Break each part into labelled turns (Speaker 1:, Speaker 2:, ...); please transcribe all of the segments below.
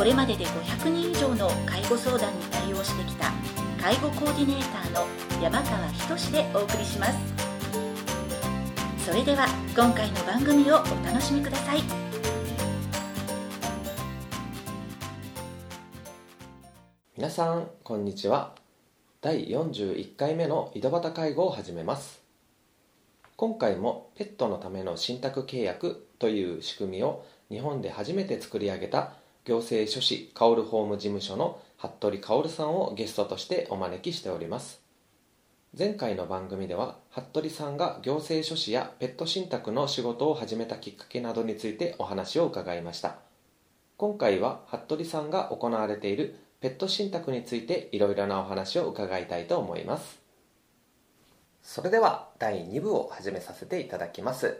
Speaker 1: これまでで500人以上の介護相談に対応してきた介護コーディネーターの山川仁でお送りします。それでは今回の番組をお楽しみください。
Speaker 2: 皆さんこんにちは。第41回目の井戸端介護を始めます。今回もペットのための信託契約という仕組みを日本で初めて作り上げた行政書士薫法務事務所の服部薫さんをゲストとしてお招きしております。前回の番組では服部さんが行政書士やペット信託の仕事を始めたきっかけなどについてお話を伺いました。今回は服部さんが行われているペット信託についていろいろなお話を伺いたいと思います。それでは第2部を始めさせていただきます。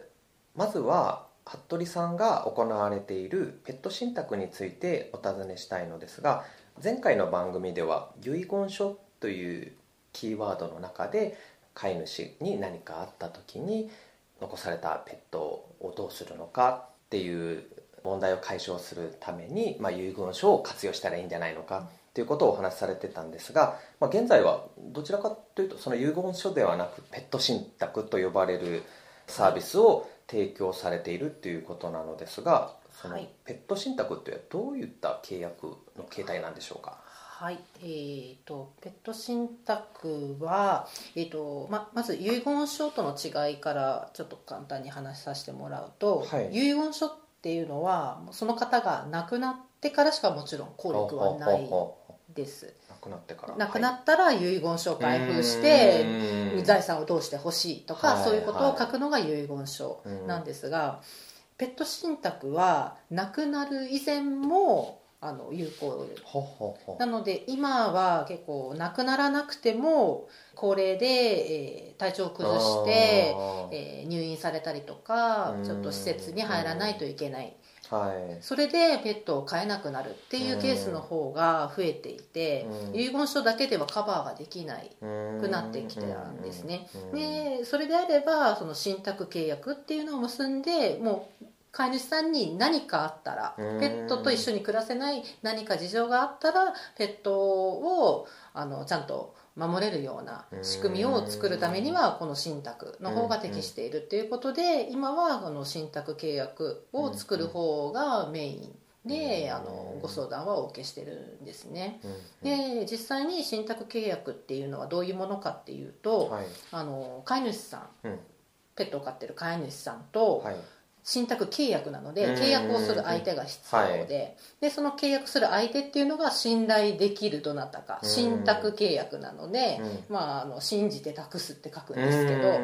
Speaker 2: まずは服部さんが行われているペット信託についてお尋ねしたいのですが前回の番組では遺言書というキーワードの中で飼い主に何かあった時に残されたペットをどうするのかっていう問題を解消するために、まあ、遺言書を活用したらいいんじゃないのかっていうことをお話しされてたんですが、まあ、現在はどちらかというとその遺言書ではなくペット信託と呼ばれるサービスを提供されているっていうことなのですがそのペット信託ってどういった契約の形態なんでしょうか？
Speaker 3: はい、えーと、ペット信託は、えーとままず遺言書との違いからちょっと簡単に話させてもらうと、はい、遺言書っていうのはその方が亡くなってからしかもちろん効力はないです。
Speaker 2: 亡くなってから。
Speaker 3: 亡くなったら遺言書を開封して財産をどうしてほしいとか、そういうことを書くのが遺言書なんですが、ペット信託は亡くなる以前もあの有効なので今は結構亡くならなくても高齢で、えー、体調を崩して、えー、入院されたりとかちょっと施設に入らないといけないはい、それでペットを飼えなくなるっていうケースの方が増えていて、遺言書だけではカバーができないくなってきてたんですね、でそれであればその信託契約っていうのを結んでもう飼い主さんに何かあったらペットと一緒に暮らせない何か事情があったらペットをあのちゃんと守れるような仕組みを作るためにはこの信託の方が適しているっていうことで今はこの信託契約を作る方がメインであのご相談はお受けしてるんですね。で実際に信託契約っていうのはどういうものかっていうと、あの飼い主さん、ペットを飼ってる飼い主さんと、信託契約なので契約をする相手が必要ではい、でその契約する相手っていうのが信頼できるどなたか信託契約なので、まあ、あの信じて託すって書くんですけど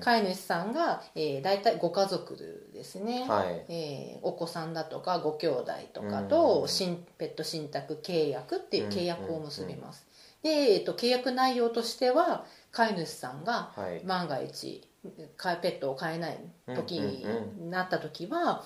Speaker 3: 飼い主さんが、えー、大体ご家族ですね、はい、えー、お子さんだとかご兄弟とかと新ペット信託契約っていう契約を結びます。で、えーと、契約内容としては飼い主さんが万が一、ペットを飼えない時になった時は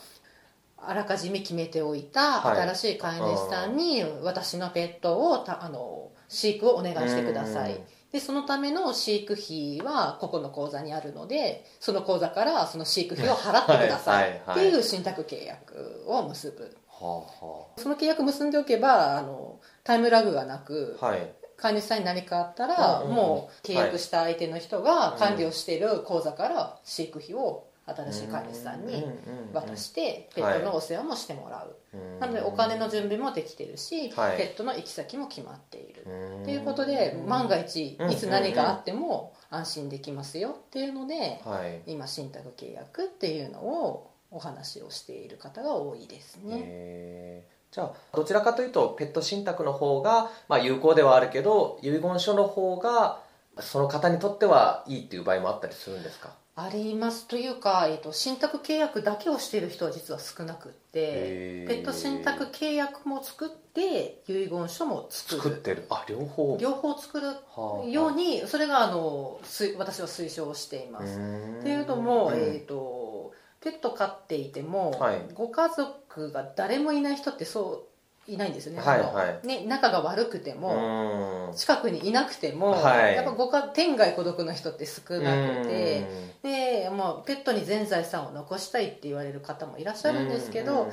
Speaker 3: あらかじめ決めておいた新しい飼い主さんに私のペットをあの飼育をお願いしてください、でそのための飼育費はここの口座にあるのでその口座からその飼育費を払ってください。っていう信託契約を結ぶ、その契約結んでおけばあのタイムラグがなく、はい飼い主さんに何かあったら、もう契約した相手の人が管理をしている口座から飼育費を新しい飼い主さんに渡してペットのお世話もしてもらう、なのでお金の準備もできてるし、ペットの行き先も決まっている。ということで万が一いつ何かあっても安心できますよっていうので、今信託契約っていうのをお話をしている方が多いですね。
Speaker 2: じゃあどちらかというとペット信託の方が、まあ、有効ではあるけど遺言書の方がその方にとってはいいっていう場合もあったりするんですか？
Speaker 3: ありますというか、えっと、信託契約だけをしている人は実は少なくってペット信託契約も作って遺言書も作る。
Speaker 2: 作ってる。あ両方。
Speaker 3: 両方作る
Speaker 2: はあ
Speaker 3: ようにそれがあのす私は推奨しています。っていうのも、
Speaker 2: うん
Speaker 3: えー、とペット飼っていても、
Speaker 2: はい。
Speaker 3: ご家族が誰もいない人ってそういないんですよね,
Speaker 2: はいはい。
Speaker 3: ね仲が悪くても、
Speaker 2: うん。
Speaker 3: 近くにいなくても、
Speaker 2: はい。
Speaker 3: やっぱご家天涯孤独の人って少なくて、で、まあ、ペットに全財産を残したいって言われる方もいらっしゃるんですけど、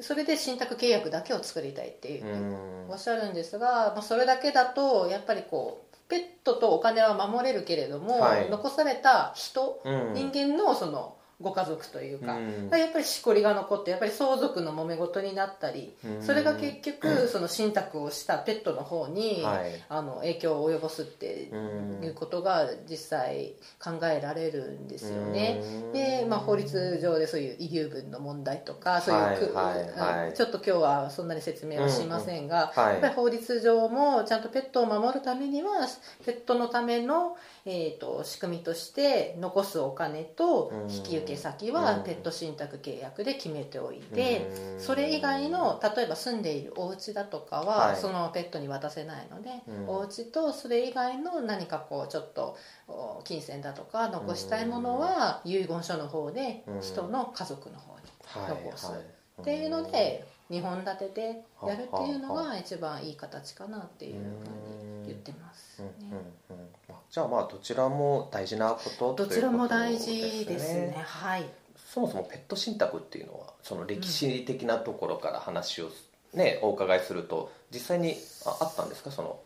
Speaker 3: それで信託契約だけを作りたいっていうおっしゃるんですが、まあ、それだけだとやっぱりこうペットとお金は守れるけれども、
Speaker 2: はい。
Speaker 3: 残された人、
Speaker 2: うん。
Speaker 3: 人間のそのご家族というか、
Speaker 2: うん。
Speaker 3: やっぱりしこりが残ってやっぱり相続の揉め事になったり、
Speaker 2: うん。
Speaker 3: それが結局その信託をしたペットの方に、
Speaker 2: はい。
Speaker 3: あの影響を及ぼすって
Speaker 2: うん
Speaker 3: いうことが実際考えられるんですよね。
Speaker 2: うん。
Speaker 3: で、まあ、法律上でそういう遺留分の問題とかそういうちょっと今日はそんなに説明はしませんが、やっぱり法律上もちゃんとペットを守るためにはペットのための、えー、と仕組みとして残すお金と
Speaker 2: うん。
Speaker 3: 引き受け先は
Speaker 2: うん。
Speaker 3: ペット信託契約で決めておいて、
Speaker 2: うん。
Speaker 3: それ以外の例えば住んでいるお家だとかは、
Speaker 2: はい。
Speaker 3: そのペットに渡せないので、
Speaker 2: うん。
Speaker 3: お家とそれ以外の何かこうちょっとお金銭だとか残したいものは遺言書の方で
Speaker 2: うん。
Speaker 3: 人の家族の方に
Speaker 2: はい。
Speaker 3: 残す。
Speaker 2: はい。
Speaker 3: っていうので2本立てでやるっていうのが一番いい形かなっていうふうに言ってますね
Speaker 2: じゃあまあどちらも大事なこと
Speaker 3: どちらも大事で
Speaker 2: です
Speaker 3: ね。はい。
Speaker 2: そもそもペット信託っていうのはその歴史的なところから話をね、お伺いすると実際にああったんですか？その。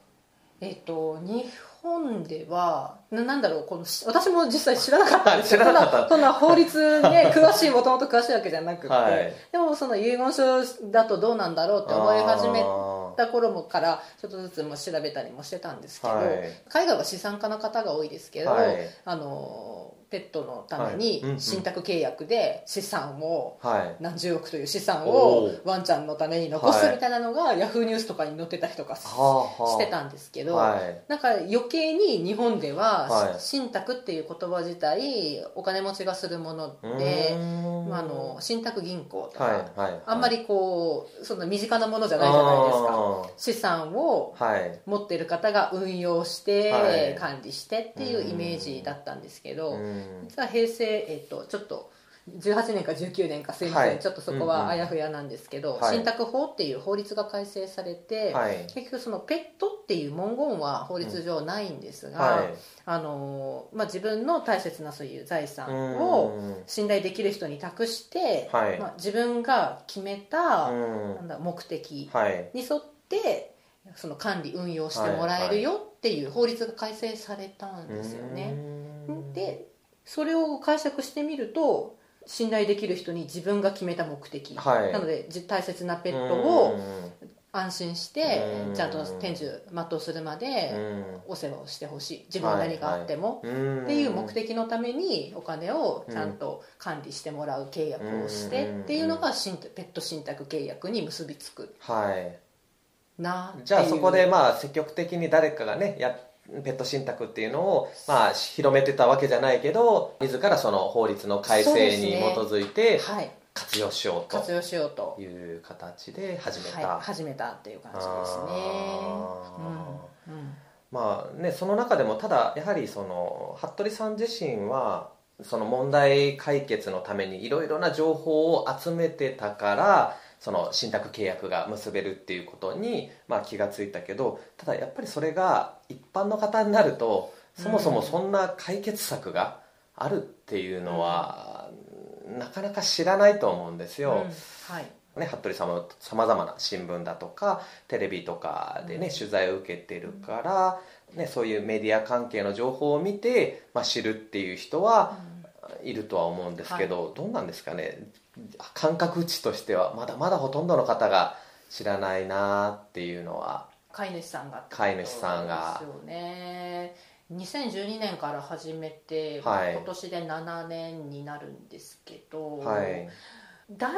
Speaker 3: えっと日本ではななんだろうこのし私も実際知らなかったんですよ。
Speaker 2: 知らなかった。
Speaker 3: そんなそんな法律ね 詳しいもともと詳しいわけじゃなくて、
Speaker 2: はい。
Speaker 3: でもその遺言書だとどうなんだろうって思い始め
Speaker 2: あ
Speaker 3: た頃もからちょっとずつも調べたりもしてたんですけど、
Speaker 2: はい。
Speaker 3: 海外は資産家の方が多いですけど、
Speaker 2: はい。
Speaker 3: あのペットのため
Speaker 2: はい。
Speaker 3: に信託契約で資産を何十億という資産
Speaker 2: お
Speaker 3: を
Speaker 2: ー
Speaker 3: ワンちゃんのために残す
Speaker 2: はい
Speaker 3: みたいなのがヤフーニュースとかに載ってたりとかしてたんですけど、
Speaker 2: はい。
Speaker 3: なんか余計に日本では、
Speaker 2: はい。
Speaker 3: 信託っていう言葉自体お金持ちがするもの
Speaker 2: う
Speaker 3: で、まあ、あの信託銀行とか、あんまりこうそんな身近なものじゃないじゃないですか。
Speaker 2: あ
Speaker 3: 資産を持ってる方が運用して、
Speaker 2: はい。
Speaker 3: 管理してっていうイメージだったんですけど、
Speaker 2: うん
Speaker 3: 実は平成、えっと、ちょっと18年か19年かすいません、
Speaker 2: はい。
Speaker 3: ちょっとそこはあやふやなんですけど、
Speaker 2: はい。
Speaker 3: 信託法っていう法律が改正されて、
Speaker 2: はい。
Speaker 3: 結局そのペットっていう文言は法律上ないんですが、
Speaker 2: はい。
Speaker 3: あのまあ、自分の大切なそういう財産
Speaker 2: うん
Speaker 3: を信頼できる人に託して、
Speaker 2: はい。
Speaker 3: まあ、自分が決めた、
Speaker 2: うん。
Speaker 3: なんだ目的
Speaker 2: はい。
Speaker 3: に沿ってその管理運用してもらえるよっていう法律が改正されたんですよね。
Speaker 2: うん。
Speaker 3: でそれを解釈してみると信頼できる人に自分が決めた目的、
Speaker 2: はい。
Speaker 3: なのでじ大切なペットを
Speaker 2: うん。
Speaker 3: 安心して
Speaker 2: うん。
Speaker 3: ちゃんと天寿全うするまで
Speaker 2: うん
Speaker 3: お世話をしてほしい自分に何かあっても、
Speaker 2: うん
Speaker 3: っていう目的のためにお金をちゃんと管理してもらう契約をして
Speaker 2: うん
Speaker 3: っていうのが信ペット信託契約に結びつく
Speaker 2: はい
Speaker 3: なっていう
Speaker 2: じゃあそこでまあ積極的に誰かがねやペット信託っていうのをまあ広めてたわけじゃないけど自らその法律の改正に基づいて
Speaker 3: はい。
Speaker 2: 活用しよう
Speaker 3: 活用しようと。
Speaker 2: という形で始め
Speaker 3: はい、
Speaker 2: た、
Speaker 3: 始めたっていう感じですね。うんうん。
Speaker 2: まあねその中でもただやはりその服部さん自身はその問題解決のためにいろいろな情報を集めてたからその信託契約が結べるっていうことに、まあ、気がついたけどただやっぱりそれが一般の方になるとそもそもそんな解決策があるっていうのは、なかなか知らないと思うんですよ。
Speaker 3: うん。はい。
Speaker 2: ね、服部さんもさまざまな新聞だとかテレビとかでね、
Speaker 3: うん。
Speaker 2: 取材を受けてるから、ね、そういうメディア関係の情報を見て、まあ、知るっていう人はいるとは思うんですけど、どうなんですかね？感覚値としてはまだまだほとんどの方が知らないなっていうのは。
Speaker 3: 飼い主さんが
Speaker 2: 飼い主さんが。
Speaker 3: ですよね2012年から始めて、
Speaker 2: はい。
Speaker 3: 今年で7年になるんですけど、
Speaker 2: はい。
Speaker 3: だい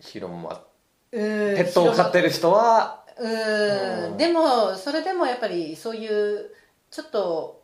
Speaker 2: 広ま
Speaker 3: ぶペ
Speaker 2: ペットを飼ってる人は
Speaker 3: うん。
Speaker 2: うん。
Speaker 3: でもそれでもやっぱりそういうちょっと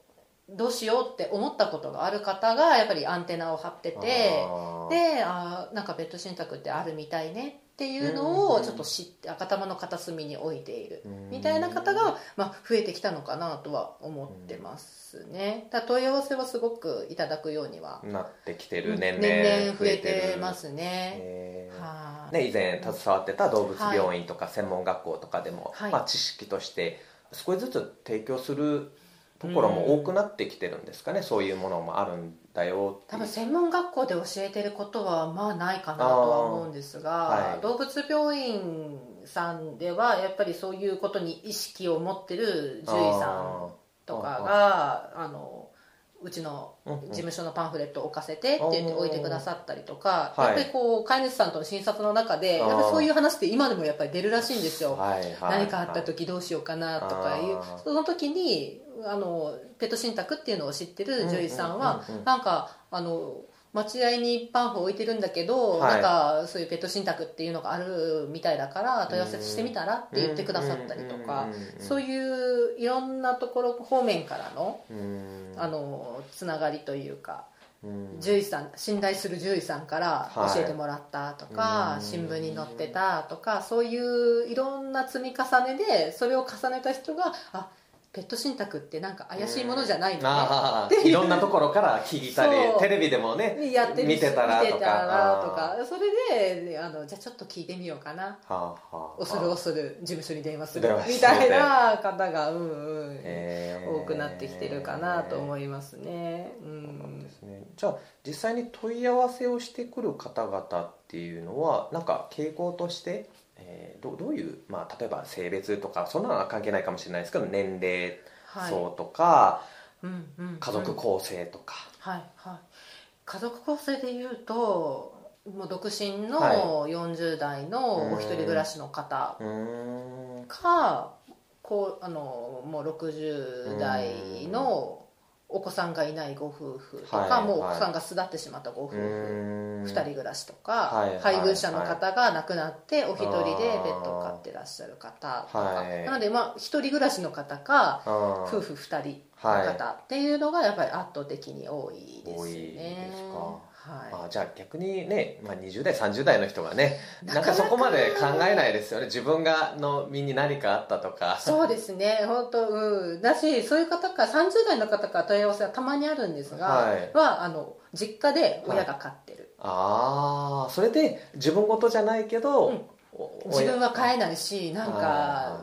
Speaker 3: どうしようって思ったことがある方がやっぱりアンテナを張っててであーなんかベッド信託ってあるみたいねっていうのをちょっと知って頭の片隅に置いている。みたいな方が、まあ、増えてきたのかなとは思ってますね。だ問い合わせはすごくいただくようには
Speaker 2: なってきてる年々
Speaker 3: 年々増えてますね。はい。
Speaker 2: ね、以前携わってた動物病院とか専門学校とかでも、
Speaker 3: はい。
Speaker 2: まあ、知識として少しずつ提供するところも多くなってきてるんですかね、そういうものもあるんだよ
Speaker 3: 多分専門学校で教えてることはまあないかなとは思うんですが、
Speaker 2: はい。
Speaker 3: 動物病院さんではやっぱりそういうことに意識を持ってる獣医さんとかがあのうちの事務所のパンフレットを置かせてって言って置いてくださったりとか、
Speaker 2: はい。
Speaker 3: やっぱりこう飼い主さんとの診察の中でやっぱりそういう話って今でもやっぱり出るらしいんですよ、何かあった時どうしようかなとかいうその時にあのペット信託っていうのを知ってる獣医さんはなんかあの待合にパンフ置いてるんだけど、
Speaker 2: はい。
Speaker 3: なんかそういうペット信託っていうのがあるみたいだから問い合わせしてみたらって言ってくださったりとかそう
Speaker 2: い
Speaker 3: いういろんなところ方面からの
Speaker 2: うん。
Speaker 3: あのつながりというか
Speaker 2: うん。
Speaker 3: 獣医さん信頼する獣医さんから
Speaker 2: はい。
Speaker 3: 教えてもらったとか、
Speaker 2: うん。
Speaker 3: 新聞に載ってたとかそういういろんな積み重ねでそれを重ねた人があペット信託ってなんか怪しいものじゃないのね、
Speaker 2: ああいろんなところから聞いたりテレビでもね
Speaker 3: やってる
Speaker 2: 見てたらとか。
Speaker 3: それであのじゃあちょっと聞いてみようかな。
Speaker 2: はあはあ
Speaker 3: 恐る恐る事務所に電話する。みたいな方がうんうん、
Speaker 2: えー。
Speaker 3: 多くなってきてるかなと思いますね、う
Speaker 2: そうんですね。じゃあ実際に問い合わせをしてくる方々っていうのはなんか傾向として、えーどどういう、まあ、例えば性別とかそんなのは関係ないかもしれないですけど年齢
Speaker 3: はい
Speaker 2: 層とか、
Speaker 3: うんうん
Speaker 2: 家族構成とか、
Speaker 3: はいはい。家族構成でいうともう独身の
Speaker 2: は
Speaker 3: 40代のお一人暮らしの方かこうあのもう60代のお子さんがいないご夫婦とか、
Speaker 2: はい
Speaker 3: もうお子さんが巣立ってしまったご夫婦、
Speaker 2: うーん。
Speaker 3: 2人暮らしとか、
Speaker 2: はい
Speaker 3: 配偶者の方が亡くなってお一人でペットを飼ってらっしゃる方とか、
Speaker 2: はい。
Speaker 3: なのでまあ一人暮らしの方か夫婦2人の方っていうのがやっぱり圧倒的に多いですね。
Speaker 2: 多い。あじゃあ逆にね、まあ、20代30代の人がね
Speaker 3: な
Speaker 2: んかそこまで考えないですよね。自分がの身に何かあったとか。
Speaker 3: い、そうですね。本当うん。だしそういう方から30代の方から問い合わせはたまにあるんですが、
Speaker 2: はい。
Speaker 3: はあの実家で親が飼ってる、
Speaker 2: ああそれで自分事じゃないけど、
Speaker 3: うん。
Speaker 2: お
Speaker 3: 自分は飼えないしなん
Speaker 2: は
Speaker 3: か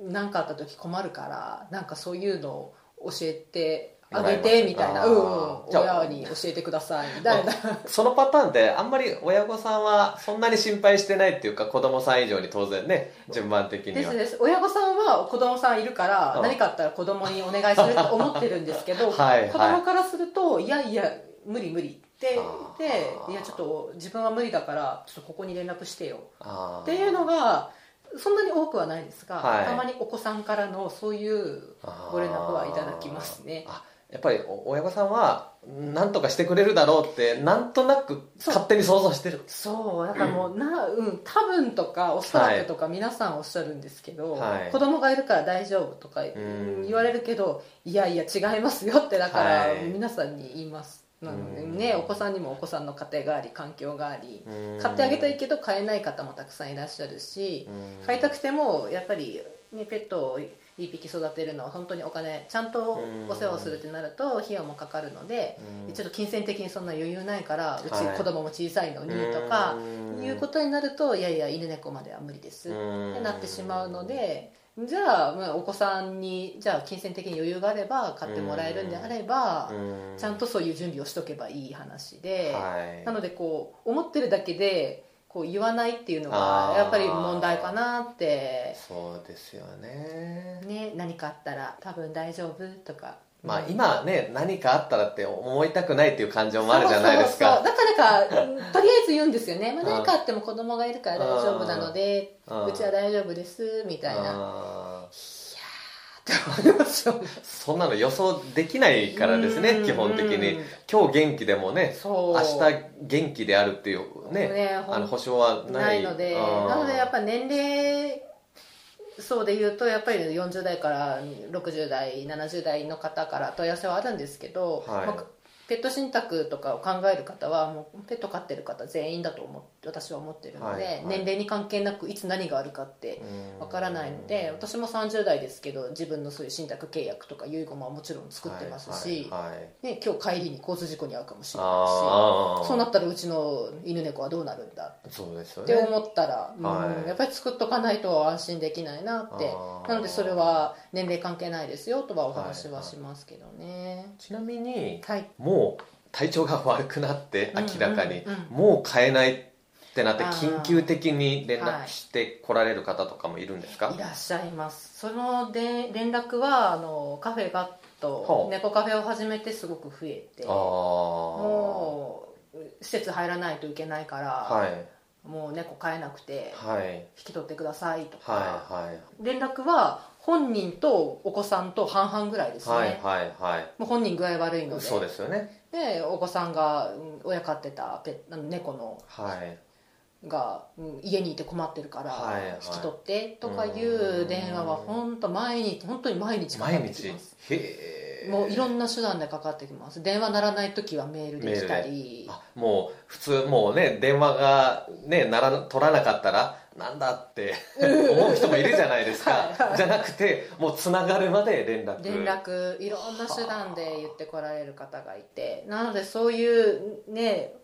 Speaker 3: 何かあった時困るからなんかそういうのを教えてあげてみたいな、うん親に教えてくださいみたいな。
Speaker 2: そのパターンってあんまり親御さんはそんなに心配してないっていうか子供さん以上に当然ね 順番的には。
Speaker 3: ですです。親御さんは子供さんいるから
Speaker 2: うん
Speaker 3: 何かあったら子供にお願いすると思ってるんですけど
Speaker 2: はいはい。
Speaker 3: 子供からするといやいや無理無理ってでいやちょっと自分は無理だからちょっとここに連絡してよ。っていうのがそんなに多くはないですが、
Speaker 2: はい。
Speaker 3: たまにお子さんからのそういうご連絡はいただきますね。
Speaker 2: あやっぱりお親御さんは何とかしてくれるだろうってなんとなく勝手に想像してる。
Speaker 3: そう。だからもうな、うん、多分とかおそらくとか皆さんおっしゃるんですけど、
Speaker 2: はい。
Speaker 3: 子供がいるから大丈夫とか
Speaker 2: ん。
Speaker 3: 言われるけどいやいや違いますよってだから
Speaker 2: はい。
Speaker 3: 皆さんに言います。なので
Speaker 2: うん。
Speaker 3: ねお子さんにもお子さんの家庭があり環境があり
Speaker 2: うん。
Speaker 3: 買ってあげたいけど買えない方もたくさんいらっしゃるし
Speaker 2: うん。
Speaker 3: 買いたくてもやっぱり、ね、ペットを一匹育てるのは本当にお金ちゃんとお世話をするってなると費用もかかるので
Speaker 2: うん。
Speaker 3: ちょっと金銭的にそんな余裕ないからうち
Speaker 2: はい
Speaker 3: 子供も小さいのにとか
Speaker 2: うん。
Speaker 3: いうことになるといやいや犬猫までは無理ですっ
Speaker 2: うん。
Speaker 3: てなってしまうのでじゃあまあお子さんにじゃあ金銭的に余裕があれば買ってもらえるんであれば
Speaker 2: うん。
Speaker 3: ちゃんとそういう準備をしとけばいい話で
Speaker 2: はい。
Speaker 3: なのでこう思ってるだけでこう言わないっていうのがやっぱり問題かなって、
Speaker 2: そうですよね。
Speaker 3: ね、何かあったら多分大丈夫とか。
Speaker 2: まあ
Speaker 3: うん
Speaker 2: 今ね何かあったらって思いたくないっていう感情もあるじゃないですか。
Speaker 3: そうそうそう。だからかうんとりあえず言うんですよね、まあ、何かあっても子供がいるから大丈夫なので
Speaker 2: う
Speaker 3: ちは大丈夫ですみたいな。
Speaker 2: あ
Speaker 3: って思いますよ。ね
Speaker 2: ーそんなの予想できないからです
Speaker 3: うん。
Speaker 2: ね基本的に。
Speaker 3: うん
Speaker 2: 今日元気でもね明日元気であるっていうね
Speaker 3: ね
Speaker 2: あの保証はない。
Speaker 3: ので。
Speaker 2: うん。
Speaker 3: なのでやっぱ年齢そうで言うとやっぱり40代から60代70代の方から問い合わせはあるんですけど、
Speaker 2: はい。
Speaker 3: まあペット信託とかを考える方はもうペット飼ってる方全員だと思って私は思ってるので、
Speaker 2: はいはい。
Speaker 3: 年齢に関係なくいつ何があるかってわからないので私も30代ですけど自分のそういう信託契約とか遺言ももちろん作ってますし、
Speaker 2: はい
Speaker 3: ね、今日帰りに交通事故に遭うかもしれないしそうなったらうちの犬猫はどうなるんだ
Speaker 2: そうですよね。
Speaker 3: って思ったら、うん
Speaker 2: はい。
Speaker 3: やっぱり作っとかないと安心できないなって。なのでそれは年齢関係ないですよとはお話はしますけどね。
Speaker 2: ちなみに
Speaker 3: はい、
Speaker 2: もう体調が悪くなって
Speaker 3: うん
Speaker 2: 明らかに。もう買えないってなって緊急的に連
Speaker 3: はい
Speaker 2: 絡して来られる方とかもいるんですか？
Speaker 3: いらっしゃいます。そので連絡はあのカフェガッ
Speaker 2: ほ
Speaker 3: ト
Speaker 2: う。
Speaker 3: 猫カフェを始めてすごく増えてもう施設入らないといけないから、
Speaker 2: はい
Speaker 3: もう猫飼えなくて
Speaker 2: はい。
Speaker 3: 引き取ってくださいとか、
Speaker 2: はいはい。
Speaker 3: 連絡は本人とお子さんと半々ぐらいですね、
Speaker 2: はいはいはい。
Speaker 3: もう本人具合悪いので。
Speaker 2: そうですよね。
Speaker 3: でお子さんがうん親飼ってたペあの猫の
Speaker 2: はい。
Speaker 3: がうん家にいて困ってるから
Speaker 2: はいはい。
Speaker 3: 引き取ってとかいう電話は本当毎日本当に毎日
Speaker 2: 毎日？へえ
Speaker 3: もういろんな手段でかかってきます。電話鳴らない時はメールで来たり。
Speaker 2: あもう普通もうね電話がねなら取らなかったらなんだって思う人もいるじゃないですか。
Speaker 3: はい。はい。
Speaker 2: じゃなくてもうつながるまで連絡。
Speaker 3: 連絡いろんな手段で言ってこられる方がいて。なのでそういうね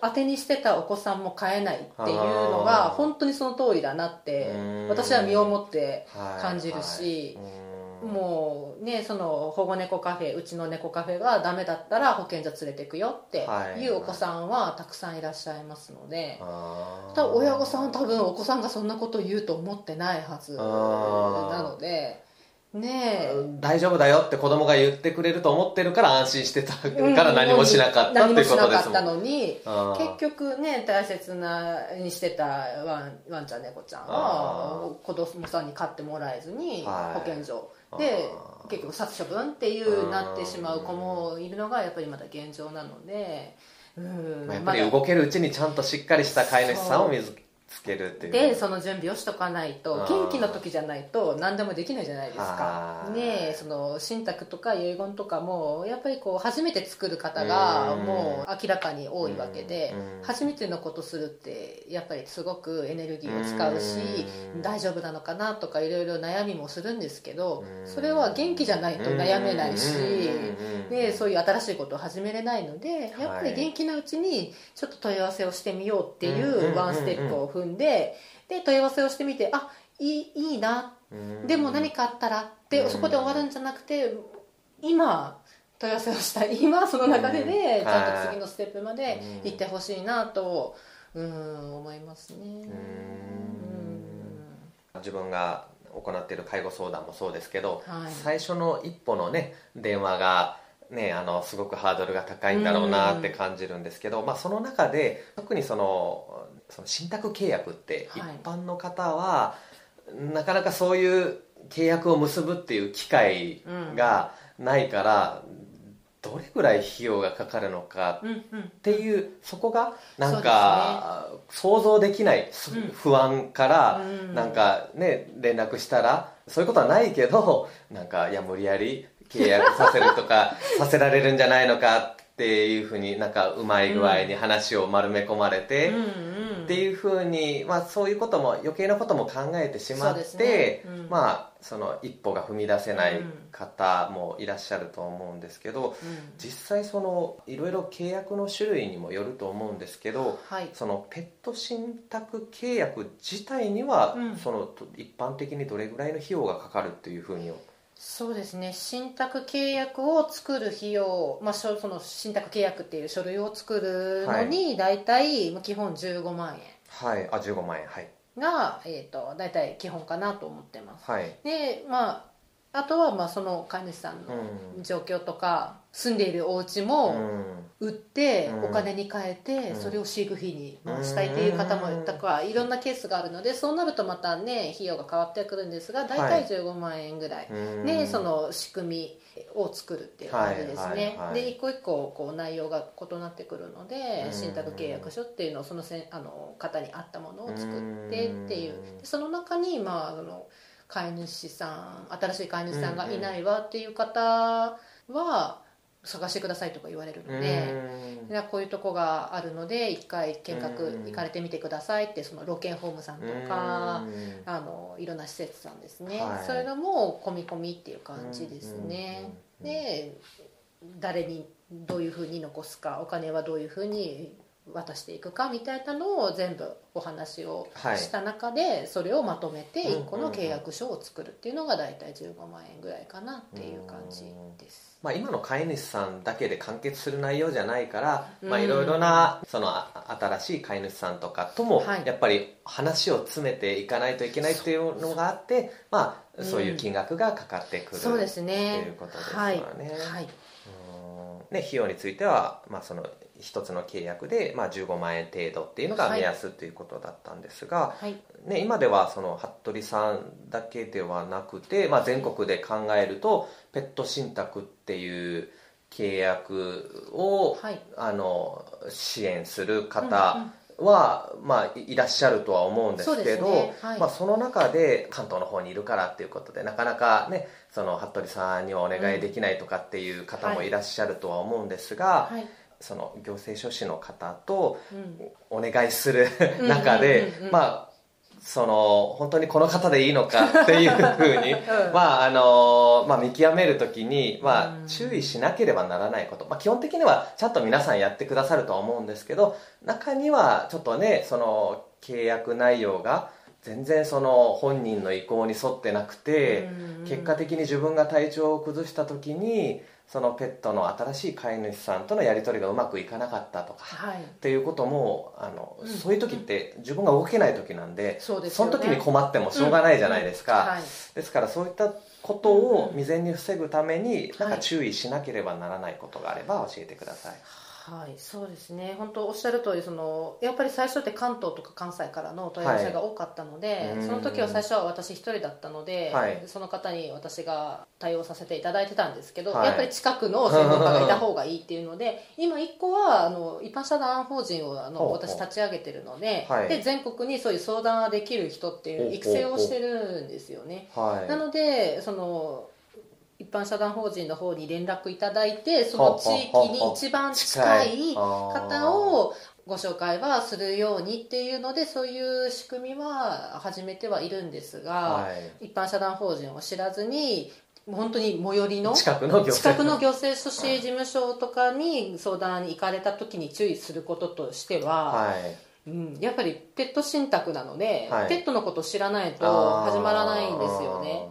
Speaker 3: 当てにしてたお子さんも飼えないっていうのが本当にその通りだなって
Speaker 2: うん。
Speaker 3: 私は身をもって
Speaker 2: はい
Speaker 3: 感じるし。
Speaker 2: はい。うん
Speaker 3: もうねその保護猫カフェうちの猫カフェがダメだったら保健所連れてくよって
Speaker 2: はい。
Speaker 3: いうお子さんはたくさんいらっしゃいますので
Speaker 2: あー。
Speaker 3: ただ親御さんは多分お子さんがそんなことを言うと思ってないはずなのでねえ。
Speaker 2: 大丈夫だよって子供が言ってくれると思ってるから安心してたから何もしなかったっていうこと
Speaker 3: 何もしなかった
Speaker 2: ですもん。
Speaker 3: のに結局ね大切なにしてたワンワンちゃん猫ちゃんは子供さんに飼ってもらえずに
Speaker 2: はい。
Speaker 3: 保健所。で結局殺処分っていうなってしまう子もいるのがやっぱりまだ現状なのでうん
Speaker 2: まあやっぱり動けるうちにちゃんとしっかりした飼い主さんを見つけるっていう。
Speaker 3: でその準備をしとかないと元気の時じゃないと何でもできないじゃないですか。
Speaker 2: はい。
Speaker 3: ねえその信託とか遺言とかもやっぱりこう初めて作る方が
Speaker 2: うん。
Speaker 3: もう明らかに多いわけで
Speaker 2: うん。
Speaker 3: 初めてのことするってやっぱりすごくエネルギーを使うし
Speaker 2: うん。
Speaker 3: 大丈夫なのかなとかいろいろ悩みもするんですけど
Speaker 2: うん。
Speaker 3: それは元気じゃないと悩めないし
Speaker 2: うん。
Speaker 3: でそういう新しいことを始めれないのでやっぱり元気なうちにちょっと問い合わせをしてみようってい
Speaker 2: うん。
Speaker 3: うワンステップを踏んでで問い合わせをしてみてあいいいいな。
Speaker 2: うん。
Speaker 3: でも何かあったらって
Speaker 2: うん。
Speaker 3: そこで終わるんじゃなくて今問い合わせをしたい。今その流れ
Speaker 2: うん。
Speaker 3: でちゃん
Speaker 2: はい
Speaker 3: と次のステップまで行ってほしいなとうん思いますね。
Speaker 2: うん。自分が行っている介護相談もそうですけど、
Speaker 3: はい。
Speaker 2: 最初の一歩のね電話がね、あのすごくハードルが高いんだろうなって感じるんですけど、まあ、その中で特にそのその信託契約って一
Speaker 3: はい。
Speaker 2: 般の方は、なかなかそういう契約を結ぶっていう機会がないから、どれぐらい費用がかかるのかっていうそこがなんか、想像できない不安から、
Speaker 3: うん。
Speaker 2: なんかね連絡したらそういうことはないけどなんかいや無理やり契約させるとか させられるんじゃないのかっていうふうになんかうまい具合に話を丸め込まれて、
Speaker 3: うんうん。
Speaker 2: っていうふうに、まあ、そういうことも余計なことも考えてしまって、
Speaker 3: ね。うん。
Speaker 2: まあその一歩が踏み出せない方もいらっしゃると思うんですけど、
Speaker 3: うん。
Speaker 2: 実際そのいろいろ契約の種類にもよると思うんですけど
Speaker 3: はい。
Speaker 2: そのペット信託契約自体には、
Speaker 3: うん。
Speaker 2: そのと一般的にどれぐらいの費用がかかるっていうふうに
Speaker 3: そうですね。信託契約を作る費用、まあ、その信託契約っていう書類を作るのに大体、まあ基本15万
Speaker 2: はい。あ15万円。はい。
Speaker 3: 円が、えー、と大体基本かなと思ってます。
Speaker 2: はい。
Speaker 3: でまああとはまあその飼い主さん
Speaker 2: うん。
Speaker 3: の状況とか、住んでいるお家
Speaker 2: う
Speaker 3: も
Speaker 2: ん。
Speaker 3: 売って
Speaker 2: うん。
Speaker 3: お金に変えて
Speaker 2: うん。
Speaker 3: それを飼育費に回したいっていう方もとかいろんなケースがあるのでそうなるとまたね費用が変わってくるんですが大
Speaker 2: はい。
Speaker 3: 体15万円ぐらい。
Speaker 2: うん。
Speaker 3: でその仕組みを作るっていう感じですね、で一個一個こう内容が異なってくるので
Speaker 2: うん。
Speaker 3: 信託契約書っていうのをそのせんあの方に合ったものを作ってっていう。でその中にまあその飼い主さん新しい飼い主さんがいないわっていう方は探してくださいとか言われるので。じゃあこういうとこがあるので一回見学行かれてみてくださいってそのロケンホームさんとかあのいろんな施設さんですね、はい、そういうのも込み込みっていう感じですね。で誰にどういうふうに残すかお金はどういうふうに渡していくかみたいなのを全部お話をした中で、それをまとめて1個の契約書を作るっていうのが大体15万円ぐらいかなっていう感じです。
Speaker 2: まあ、今の飼い主さんだけで完結する内容じゃないからいろいろなその新しい飼い主さんとかともやっぱり話を詰めていかないといけないっていうのがあって、まあ、そういう金額がかかってくる、
Speaker 3: そうですね
Speaker 2: ということですよね。はい。ね、費用については、まあ、その一つの契約で、まあ、15万円程度っていうのが目安ということだったんですが、はい、ね、今ではその服部さんだけではなくて、まあ、全国で考えるとペット信託っていう契約を、はい、あの支援する方、は、まあ、いらっしゃるとは思うんですけど、ね。はい、まあ、その中で関東の方にいるからっていうことでなかなかねその服部さんにはお願いできないとかっていう方もいらっしゃるとは思うんですが、はい、その行政書士の方とお願いする中でまあその本当にこの方でいいのか っていうふうに、まああのまあ、見極めるときに、まあ、注意しなければならないこと、まあ、基本的にはちゃんと皆さんやってくださるとは思うんですけど中にはちょっとねその契約内容が全然その本人の意向に沿ってなくて結果的に自分が体調を崩した時にそのペットの新しい飼い主さんとのやり取りがうまくいかなかったとか、はい、っていうこともあの、うん、そういう時って自分が動けない時なんでそ、の時に困ってもしょうがないじゃないですか、うん。はい、ですからそういったことを未然に防ぐために何か注意しなければならないことがあれば教えてください。
Speaker 3: はい、そうですね。本当おっしゃる通りそりやっぱり最初って関東とか関西からの問い合わせが多かったので、はい、その時は最初は私一人だったので、はい、その方に私が対応させていただいてたんですけど、はい、やっぱり近くの専門家がいた方がいいっていうので今一個はあの一般社団法人をあの私立ち上げてるので,、で全国にそういう相談ができる人っていう育成をしてるんですよね。なのでその一般社団法人の方に連絡いただいてその地域に一番近い方をご紹介はするようにっていうのでそういう仕組みは始めてはいるんですが、はい、一般社団法人を知らずに本当に最寄りの
Speaker 2: 近くの行
Speaker 3: 政。書士事務所とかに相談に行かれた時に注意することとしては、はい。うん、やっぱりペット信託なので、はい、ペットのことを知らないと始まらないんですよね。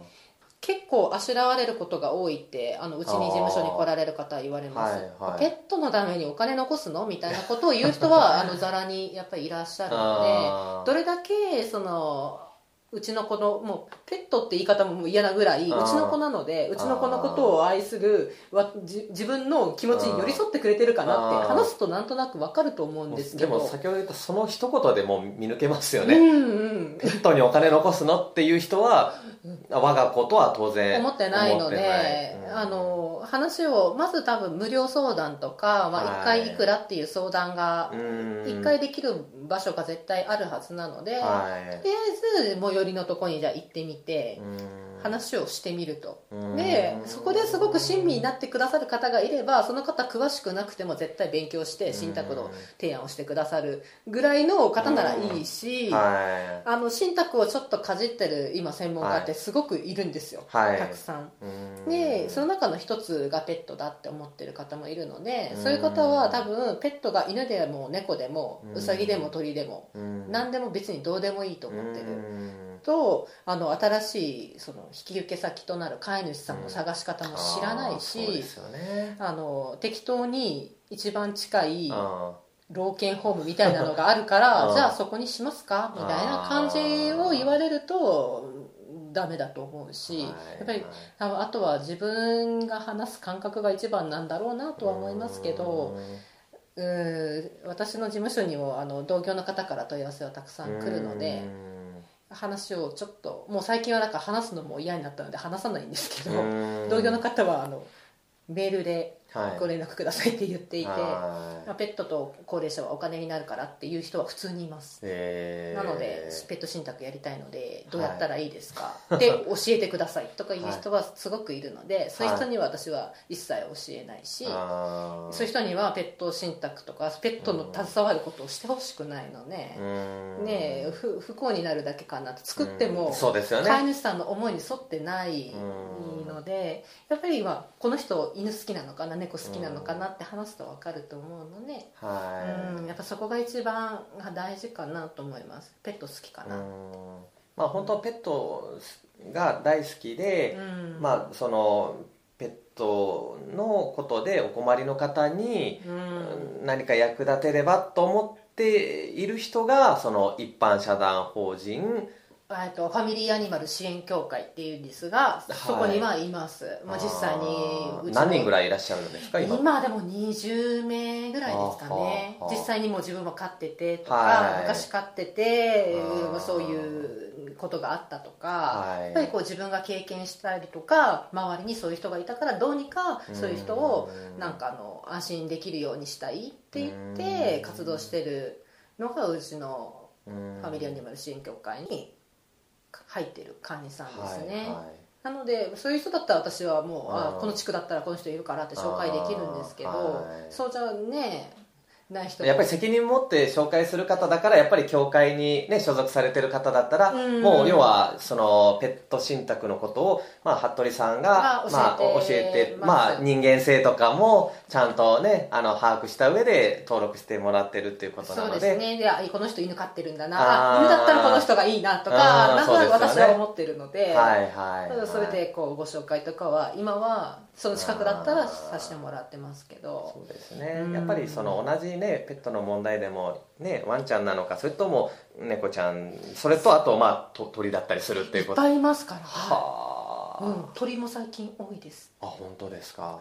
Speaker 3: 結構あしらわれることが多いってあのうちに事務所に来られる方は言われます、はいはい、ペットのためにお金残すのみたいなことを言う人はあのざらにやっぱりい。らっしゃるのでどれだけそのうちの子のもうペットって言い方も嫌なぐらいうちの子なのでうちの子のことを愛するわじ自分の気持ちに寄り添ってくれてるかなって話すとなんとなく分かると思うんですけ
Speaker 2: ど。でも先ほど言ったその一言でも見抜けますよね、うんうん、ペットにお金残すのっていう人は我が子とは当然
Speaker 3: 思ってないので、うん、あの話をまず多分無料相談とか、まあ、1回いくらっていう相談が1回できる場所が絶対あるはずなので、はい、とりあえず最寄りのとこにじゃあ行ってみて。話をしてみると。でそこですごく親身になってくださる方がいればその方詳しくなくても絶対勉強して信託の提案をしてくださるぐらいの方ならいいし、あの信託をちょっとかじってる今専門家ってすごくいるんですよ、はい、たくさん。でその中の一つがペットだって思ってる方もいるのでそういう方は多分ペットが犬でも猫でもウサギでも鳥でも何でも別にどうでもいいと思ってる。とあの新しいその引き受け先となる飼い主さんの探し方も知らないし、あの適当に一番近い老犬ホームみたいなのがあるから じゃあそこにしますか？みたいな感じを言われるとダメだと思うし、やっぱりあとは自分が話す感覚が一番なんだろうなとは思いますけど。うん。私の事務所にもあの同業の方から問い合わせはたくさん来るので話をちょっともう最近はなんか話すのも嫌になったので話さないんですけど同業の方はあのメールで
Speaker 2: はい
Speaker 3: ご連絡くださいって言っていて、
Speaker 2: はい。
Speaker 3: ペットと高齢者はお金になるからっていう人は普通にいます。
Speaker 2: えー。
Speaker 3: なのでペット信託やりたいのでどうやったらいいですか、って教えてくださいとかいう人はすごくいるので、そういう人には私は一切教えないし、
Speaker 2: あー。
Speaker 3: そういう人にはペット信託とかペットの携わることをしてほしくないのねえ不不幸になるだけかなと作っても、飼い主さんの思いに沿ってない
Speaker 2: うん
Speaker 3: のでやっぱり今この人犬好きなのかな猫好きなのかなって話すと分かると思うので、
Speaker 2: はい。
Speaker 3: うんやっぱそこが一番大事かなと思います。ペット好きかな、
Speaker 2: うん。まあ本当ペットが大好きで、
Speaker 3: うん。
Speaker 2: まあそのペットのことでお困りの方に
Speaker 3: うん。
Speaker 2: 何か役立てればと思っている人がその一般社団法人
Speaker 3: えっとファミリーアニマル支援協会っていうんですが、
Speaker 2: い。
Speaker 3: そこにはいます、まあ、実際に
Speaker 2: あー。
Speaker 3: うちの
Speaker 2: 何人ぐらいいらっしゃるんですか今？
Speaker 3: 今でも20名ぐらいですかね。実際にもう自分も飼っててとか、
Speaker 2: はい。
Speaker 3: 昔飼っててそういうことがあったとか、
Speaker 2: はい。
Speaker 3: やっぱりこう自分が経験したりとか周りにそういう人がいたからどうにかそういう人を
Speaker 2: うん
Speaker 3: なんかあの安心できるようにしたいって言っ
Speaker 2: うん。
Speaker 3: て活動してるのがうちの
Speaker 2: フ
Speaker 3: ファミリーアニマル支援協会に入ってる会員さんですね、
Speaker 2: はいはい。
Speaker 3: なのでそういう人だったら私はもう
Speaker 2: あ
Speaker 3: この地区だったらこの人いるからって紹介できるんですけど、そうじゃねない人。
Speaker 2: やっぱり責任持って紹介する方だからやっぱり協会に、ね、所属されてる方だったら、
Speaker 3: うん。
Speaker 2: もう要はそのペット信託のことを、まあ、服部さんが、
Speaker 3: ま
Speaker 2: まあ、
Speaker 3: あ教
Speaker 2: 教
Speaker 3: えてま
Speaker 2: あ、人間性とかもちゃんとねあの把握した上で登録してもらってるっていうことな
Speaker 3: そう
Speaker 2: ので
Speaker 3: ですね。であこの人犬飼ってるんだな。犬だったらこの人がいいなとかなんとなく私は思ってるので、
Speaker 2: はいはい
Speaker 3: ただそれでこうご紹介とかは今はその近くだったらさせてもらってますけど。
Speaker 2: そうですね。
Speaker 3: うん
Speaker 2: やっぱりその同じねペットの問題でもねワンちゃんなのかそれとも猫ちゃんそれとあとまあと鳥だったりするって
Speaker 3: い
Speaker 2: いうこと。
Speaker 3: っぱいいますから。
Speaker 2: はあ、
Speaker 3: うん、鳥も最近多いです。
Speaker 2: あ本当ですか。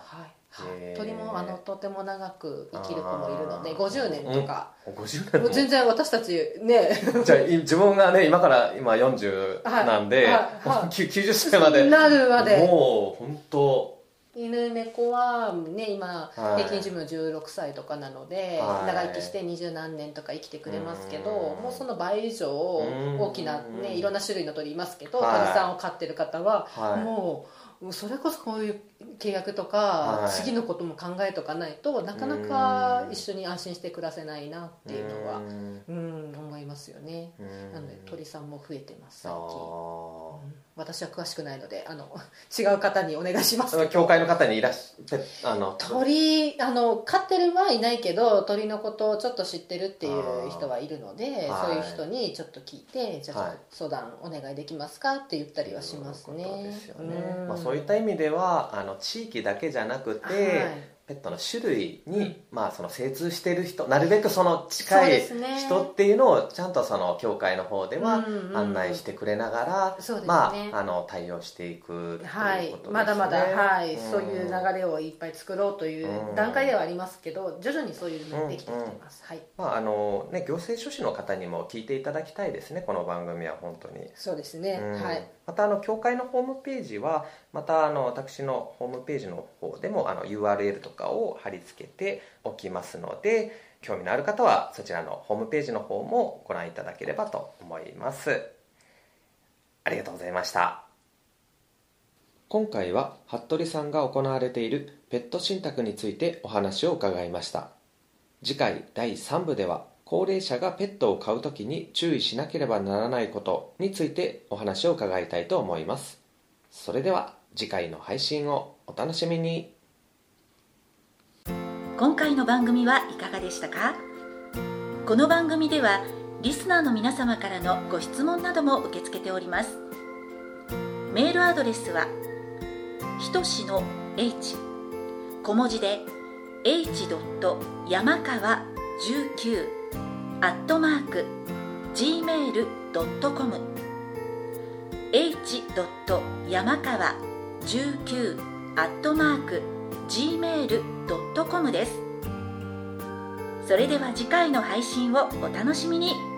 Speaker 3: はい、鳥もあのとても長く生きる子もいるので
Speaker 2: あー。
Speaker 3: 50年とか、
Speaker 2: お50年も。
Speaker 3: 全然私たちね。
Speaker 2: じゃあい自分がね今から今40
Speaker 3: はい。
Speaker 2: なんで、
Speaker 3: はい。はい。
Speaker 2: きゅ90歳まで。
Speaker 3: なるまで。
Speaker 2: もう本当
Speaker 3: 犬猫はね今
Speaker 2: はい。
Speaker 3: 平均寿命16歳とかなので、
Speaker 2: はい。
Speaker 3: 長生きして二十何年とか生きてくれますけど
Speaker 2: うん。
Speaker 3: もうその倍以上
Speaker 2: うん
Speaker 3: 大きな、ね、いろんな種類の鳥いますけど
Speaker 2: はい。
Speaker 3: 鳥さんを飼ってる方は、
Speaker 2: はい。
Speaker 3: もうそれこそこういう契約とか、
Speaker 2: はい。
Speaker 3: 次のことも考えとかないとなかなか一緒に安心して暮らせないなっていうのは
Speaker 2: うん。
Speaker 3: うん思いますよね。
Speaker 2: うん。
Speaker 3: なので鳥さんも増えてます最
Speaker 2: あ
Speaker 3: 近
Speaker 2: ー。
Speaker 3: うん。私は詳しくないのであの 違う方にお願いします。
Speaker 2: 教会の方にいらっしゃあの
Speaker 3: 鳥あの飼ってるはいないけど鳥のことをちょっと知ってるっていう人はいるので
Speaker 2: はい。
Speaker 3: そういう人にちょっと聞いてじゃあ
Speaker 2: はい。
Speaker 3: 相談お願いできますかって言ったりはしますね。
Speaker 2: まあ、そういった意味ではあの地域だけじゃなくて、
Speaker 3: はい。
Speaker 2: ペットの種類に、
Speaker 3: うん。
Speaker 2: まあ、その精通してる人なるべくその近い人っていうのをちゃんとその教会の方では案内してくれながら、まあ、あの対応していくっていうことですね、
Speaker 3: はい、まだまだ、はい。
Speaker 2: ん。
Speaker 3: そういう流れをいっぱい作ろうという
Speaker 2: うん。
Speaker 3: 段階ではありますけど徐々にそういうのができてきてます、はい。
Speaker 2: まああのね、行政書士の方にも聞いていただきたいですねこの番組は本当に。
Speaker 3: そうですね、
Speaker 2: うん。
Speaker 3: はい。
Speaker 2: またあの教会のホームページはまたあの私のホームページの方でもあの URL とかを貼り付けておきますので興味のある方はそちらのホームページの方もご覧いただければと思います。ありがとうございました。今回は服部さんが行われているペット信託についてお話を伺いました。次回第3部では高齢者がペットを飼うときに注意しなければならないことについてお話を伺いたいと思います。それでは次回の配信をお楽しみに
Speaker 1: 今回の番組はいかがでしたか？この番組ではリスナーの皆様からのご質問なども受け付けておりますメールアドレスはひとしの h 小文字で h. 山川19アットマーク gmail.com h. 山川19アットマーク gmail.com です。それでは次回の配信をお楽しみに。